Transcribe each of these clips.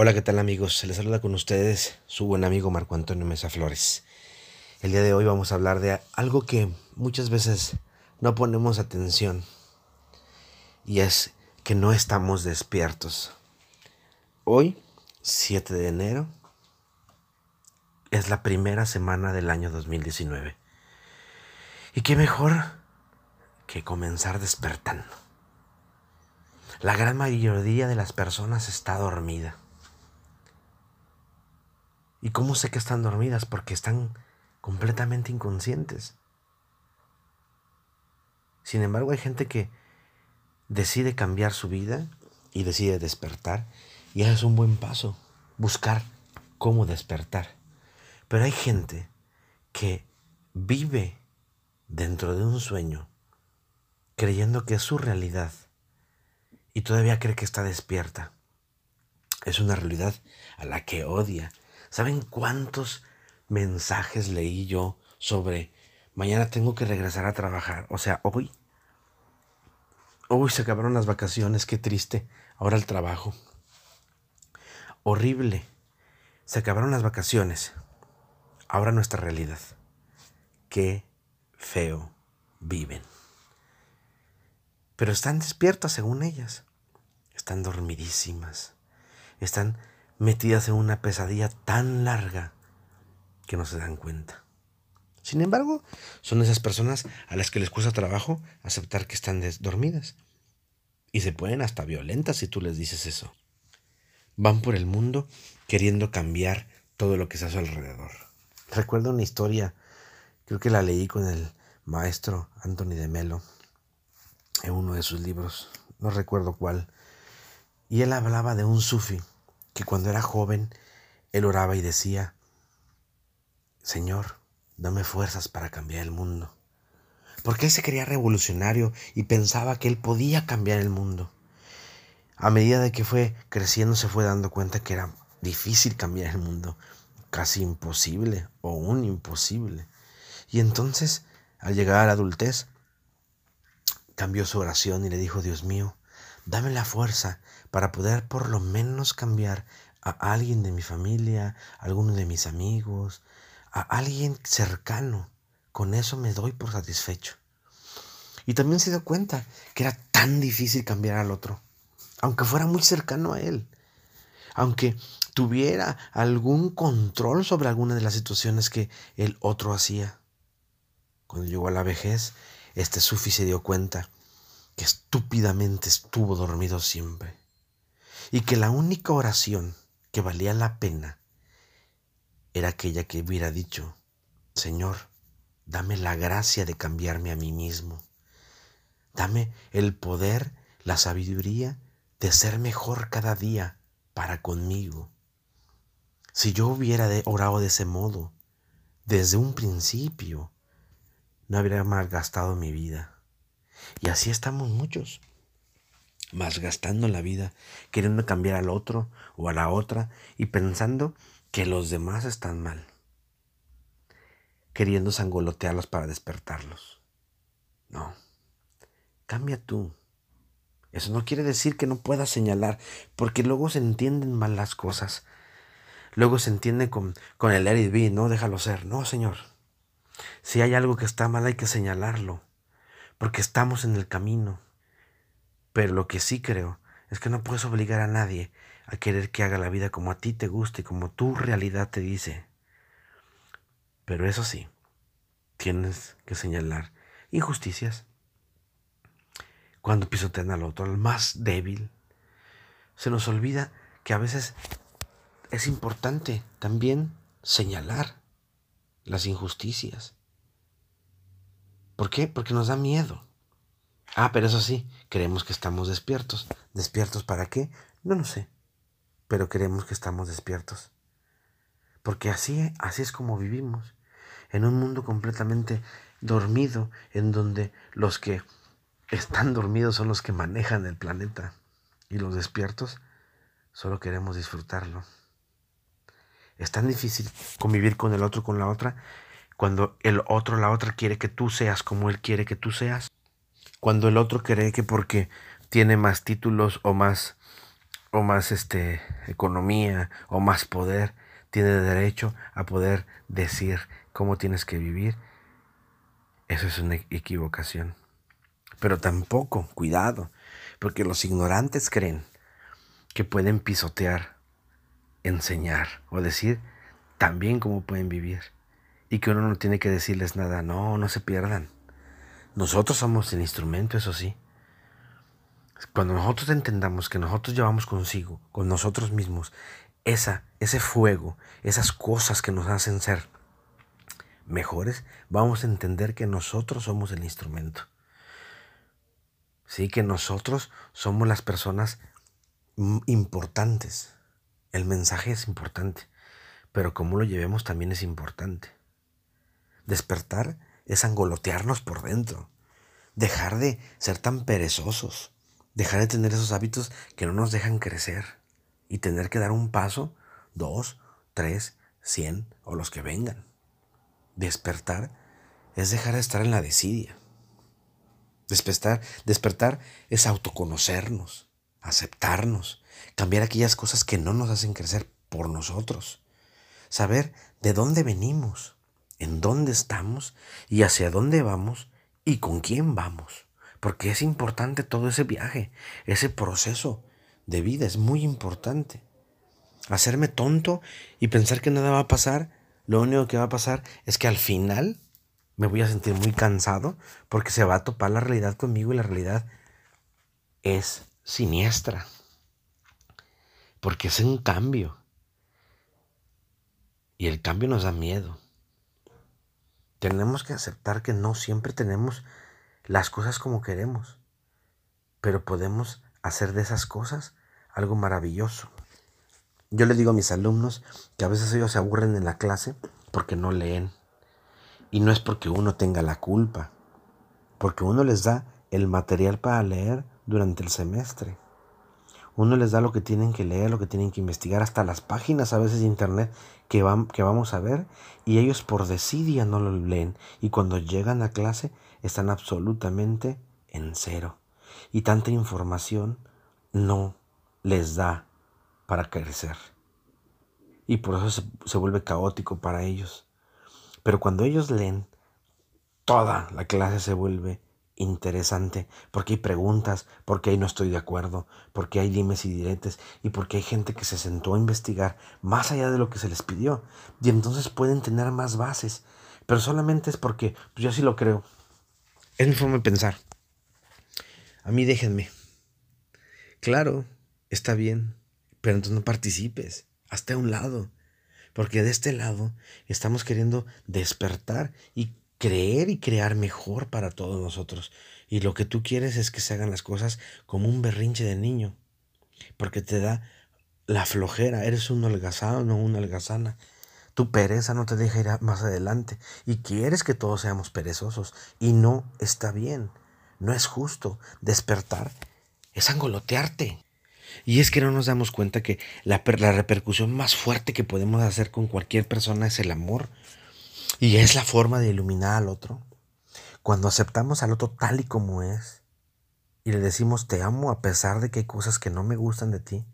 Hola, ¿qué tal amigos? Se les saluda con ustedes su buen amigo Marco Antonio Mesa Flores. El día de hoy vamos a hablar de algo que muchas veces no ponemos atención y es que no estamos despiertos. Hoy, 7 de enero, es la primera semana del año 2019. ¿Y qué mejor que comenzar despertando? La gran mayoría de las personas está dormida. ¿Y cómo sé que están dormidas? Porque están completamente inconscientes. Sin embargo, hay gente que decide cambiar su vida y decide despertar. Y es un buen paso, buscar cómo despertar. Pero hay gente que vive dentro de un sueño, creyendo que es su realidad y todavía cree que está despierta. Es una realidad a la que odia. ¿Saben cuántos mensajes leí yo sobre mañana tengo que regresar a trabajar? O sea, hoy. Hoy se acabaron las vacaciones, qué triste. Ahora el trabajo. Horrible. Se acabaron las vacaciones. Ahora nuestra realidad. Qué feo viven. Pero están despiertas según ellas. Están dormidísimas. Están metidas en una pesadilla tan larga que no se dan cuenta. Sin embargo, son esas personas a las que les cuesta trabajo aceptar que están dormidas. Y se ponen hasta violentas si tú les dices eso. Van por el mundo queriendo cambiar todo lo que está a su alrededor. Recuerdo una historia, creo que la leí con el maestro Anthony de Melo en uno de sus libros, no recuerdo cuál. Y él hablaba de un sufi que cuando era joven, él oraba y decía, Señor, dame fuerzas para cambiar el mundo. Porque él se creía revolucionario y pensaba que él podía cambiar el mundo. A medida de que fue creciendo se fue dando cuenta que era difícil cambiar el mundo, casi imposible o un imposible. Y entonces, al llegar a la adultez, cambió su oración y le dijo, Dios mío, dame la fuerza para poder por lo menos cambiar a alguien de mi familia, a alguno de mis amigos, a alguien cercano. Con eso me doy por satisfecho. Y también se dio cuenta que era tan difícil cambiar al otro, aunque fuera muy cercano a él, aunque tuviera algún control sobre alguna de las situaciones que el otro hacía. Cuando llegó a la vejez, este Sufi se dio cuenta que estúpidamente estuvo dormido siempre y que la única oración que valía la pena era aquella que hubiera dicho, Señor, dame la gracia de cambiarme a mí mismo, dame el poder, la sabiduría de ser mejor cada día para conmigo. Si yo hubiera orado de ese modo, desde un principio, no habría malgastado mi vida. Y así estamos muchos gastando la vida, queriendo cambiar al otro o a la otra y pensando que los demás están mal, queriendo sangolotearlos para despertarlos. No, cambia tú. Eso no quiere decir que no puedas señalar, porque luego se entienden mal las cosas. Luego se entiende con, con el let no déjalo ser. No, Señor. Si hay algo que está mal hay que señalarlo, porque estamos en el camino. Pero lo que sí creo es que no puedes obligar a nadie a querer que haga la vida como a ti te guste y como tu realidad te dice. Pero eso sí, tienes que señalar injusticias. Cuando pisotean al otro, al más débil, se nos olvida que a veces es importante también señalar las injusticias. ¿Por qué? Porque nos da miedo. Ah, pero eso sí, creemos que estamos despiertos. ¿Despiertos para qué? No lo sé. Pero creemos que estamos despiertos. Porque así, así es como vivimos. En un mundo completamente dormido, en donde los que están dormidos son los que manejan el planeta. Y los despiertos solo queremos disfrutarlo. Es tan difícil convivir con el otro, con la otra, cuando el otro, la otra quiere que tú seas como él quiere que tú seas cuando el otro cree que porque tiene más títulos o más o más este, economía o más poder tiene derecho a poder decir cómo tienes que vivir. Eso es una equivocación. Pero tampoco, cuidado, porque los ignorantes creen que pueden pisotear, enseñar o decir también cómo pueden vivir y que uno no tiene que decirles nada, no, no se pierdan. Nosotros somos el instrumento, eso sí. Cuando nosotros entendamos que nosotros llevamos consigo, con nosotros mismos, esa, ese fuego, esas cosas que nos hacen ser mejores, vamos a entender que nosotros somos el instrumento. Sí, que nosotros somos las personas importantes. El mensaje es importante, pero cómo lo llevemos también es importante. Despertar es angolotearnos por dentro, dejar de ser tan perezosos, dejar de tener esos hábitos que no nos dejan crecer y tener que dar un paso, dos, tres, cien o los que vengan. Despertar es dejar de estar en la desidia. Despertar, despertar es autoconocernos, aceptarnos, cambiar aquellas cosas que no nos hacen crecer por nosotros. Saber de dónde venimos, en dónde estamos y hacia dónde vamos y con quién vamos. Porque es importante todo ese viaje, ese proceso de vida, es muy importante. Hacerme tonto y pensar que nada va a pasar, lo único que va a pasar es que al final me voy a sentir muy cansado porque se va a topar la realidad conmigo y la realidad es siniestra. Porque es un cambio. Y el cambio nos da miedo. Tenemos que aceptar que no siempre tenemos las cosas como queremos, pero podemos hacer de esas cosas algo maravilloso. Yo le digo a mis alumnos que a veces ellos se aburren en la clase porque no leen. Y no es porque uno tenga la culpa, porque uno les da el material para leer durante el semestre. Uno les da lo que tienen que leer, lo que tienen que investigar, hasta las páginas a veces de internet que, van, que vamos a ver, y ellos por desidia no lo leen. Y cuando llegan a clase están absolutamente en cero. Y tanta información no les da para crecer. Y por eso se, se vuelve caótico para ellos. Pero cuando ellos leen, toda la clase se vuelve interesante, porque hay preguntas, porque ahí no estoy de acuerdo, porque hay dimes y diretes y porque hay gente que se sentó a investigar más allá de lo que se les pidió y entonces pueden tener más bases, pero solamente es porque pues yo así lo creo. Es mi forma de pensar. A mí déjenme. Claro, está bien, pero entonces no participes, hasta un lado, porque de este lado estamos queriendo despertar y creer y crear mejor para todos nosotros. Y lo que tú quieres es que se hagan las cosas como un berrinche de niño, porque te da la flojera, eres un holgazano o una holgazana. Tu pereza no te deja ir más adelante y quieres que todos seamos perezosos y no está bien, no es justo. Despertar es angolotearte. Y es que no nos damos cuenta que la, la repercusión más fuerte que podemos hacer con cualquier persona es el amor. Y es la forma de iluminar al otro. Cuando aceptamos al otro tal y como es y le decimos te amo a pesar de que hay cosas que no me gustan de ti,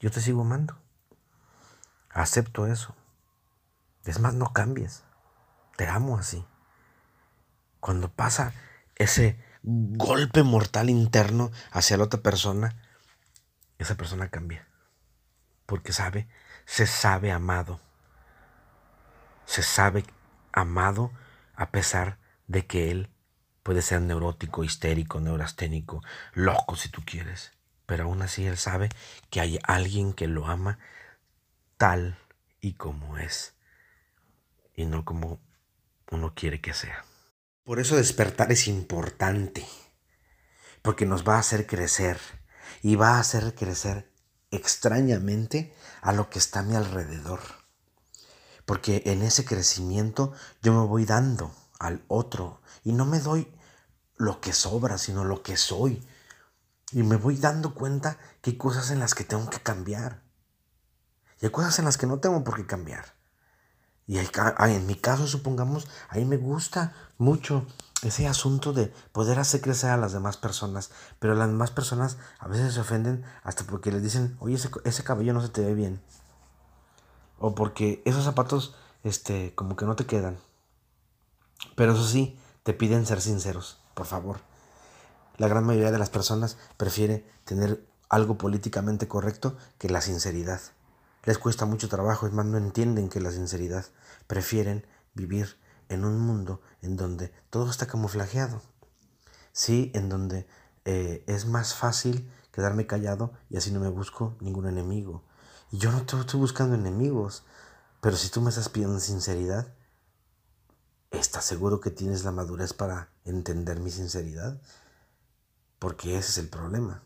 yo te sigo amando. Acepto eso. Es más, no cambies. Te amo así. Cuando pasa ese golpe mortal interno hacia la otra persona, esa persona cambia. Porque sabe, se sabe amado. Se sabe amado a pesar de que él puede ser neurótico, histérico, neurasténico, loco si tú quieres. Pero aún así él sabe que hay alguien que lo ama tal y como es y no como uno quiere que sea. Por eso despertar es importante, porque nos va a hacer crecer y va a hacer crecer extrañamente a lo que está a mi alrededor porque en ese crecimiento yo me voy dando al otro y no me doy lo que sobra, sino lo que soy. Y me voy dando cuenta que hay cosas en las que tengo que cambiar. Y hay cosas en las que no tengo por qué cambiar. Y en mi caso, supongamos, a mí me gusta mucho ese asunto de poder hacer crecer a las demás personas, pero las demás personas a veces se ofenden hasta porque les dicen, oye, ese, ese cabello no se te ve bien. O porque esos zapatos, este, como que no te quedan. Pero eso sí, te piden ser sinceros, por favor. La gran mayoría de las personas prefiere tener algo políticamente correcto que la sinceridad. Les cuesta mucho trabajo, es más, no entienden que la sinceridad. Prefieren vivir en un mundo en donde todo está camuflajeado. Sí, en donde eh, es más fácil quedarme callado y así no me busco ningún enemigo. Y yo no estoy buscando enemigos, pero si tú me estás pidiendo sinceridad, ¿estás seguro que tienes la madurez para entender mi sinceridad? Porque ese es el problema.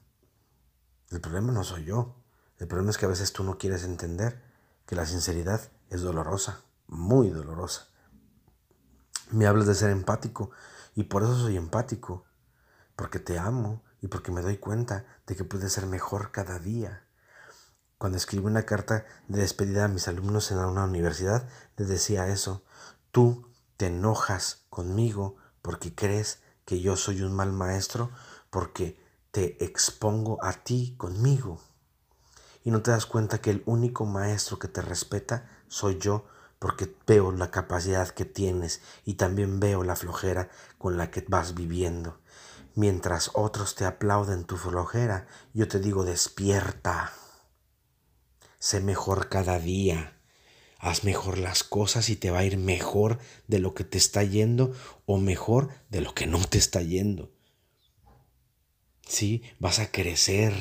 El problema no soy yo. El problema es que a veces tú no quieres entender que la sinceridad es dolorosa, muy dolorosa me hablas de ser empático y por eso soy empático, porque te amo y porque me doy cuenta de que puedes ser mejor cada día. Cuando escribí una carta de despedida a mis alumnos en una universidad, les decía eso, tú te enojas conmigo porque crees que yo soy un mal maestro, porque te expongo a ti conmigo. Y no te das cuenta que el único maestro que te respeta soy yo porque veo la capacidad que tienes y también veo la flojera con la que vas viviendo. Mientras otros te aplauden tu flojera, yo te digo despierta. Sé mejor cada día. Haz mejor las cosas y te va a ir mejor de lo que te está yendo o mejor de lo que no te está yendo. Sí, vas a crecer,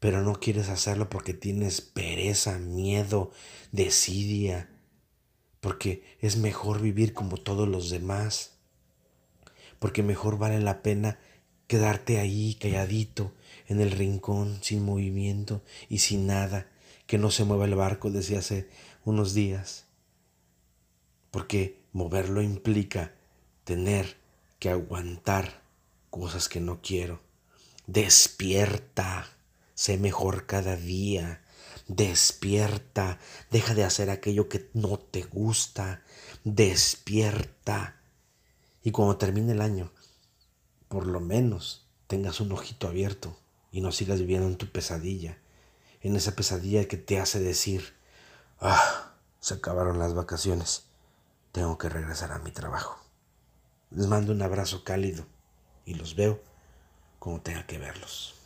pero no quieres hacerlo porque tienes pereza, miedo, desidia, porque es mejor vivir como todos los demás, porque mejor vale la pena quedarte ahí calladito en el rincón sin movimiento y sin nada, que no se mueva el barco desde hace unos días, porque moverlo implica tener que aguantar cosas que no quiero. Despierta, sé mejor cada día, Despierta, deja de hacer aquello que no te gusta. Despierta. Y cuando termine el año, por lo menos tengas un ojito abierto y no sigas viviendo en tu pesadilla, en esa pesadilla que te hace decir, ah, se acabaron las vacaciones, tengo que regresar a mi trabajo. Les mando un abrazo cálido y los veo como tenga que verlos.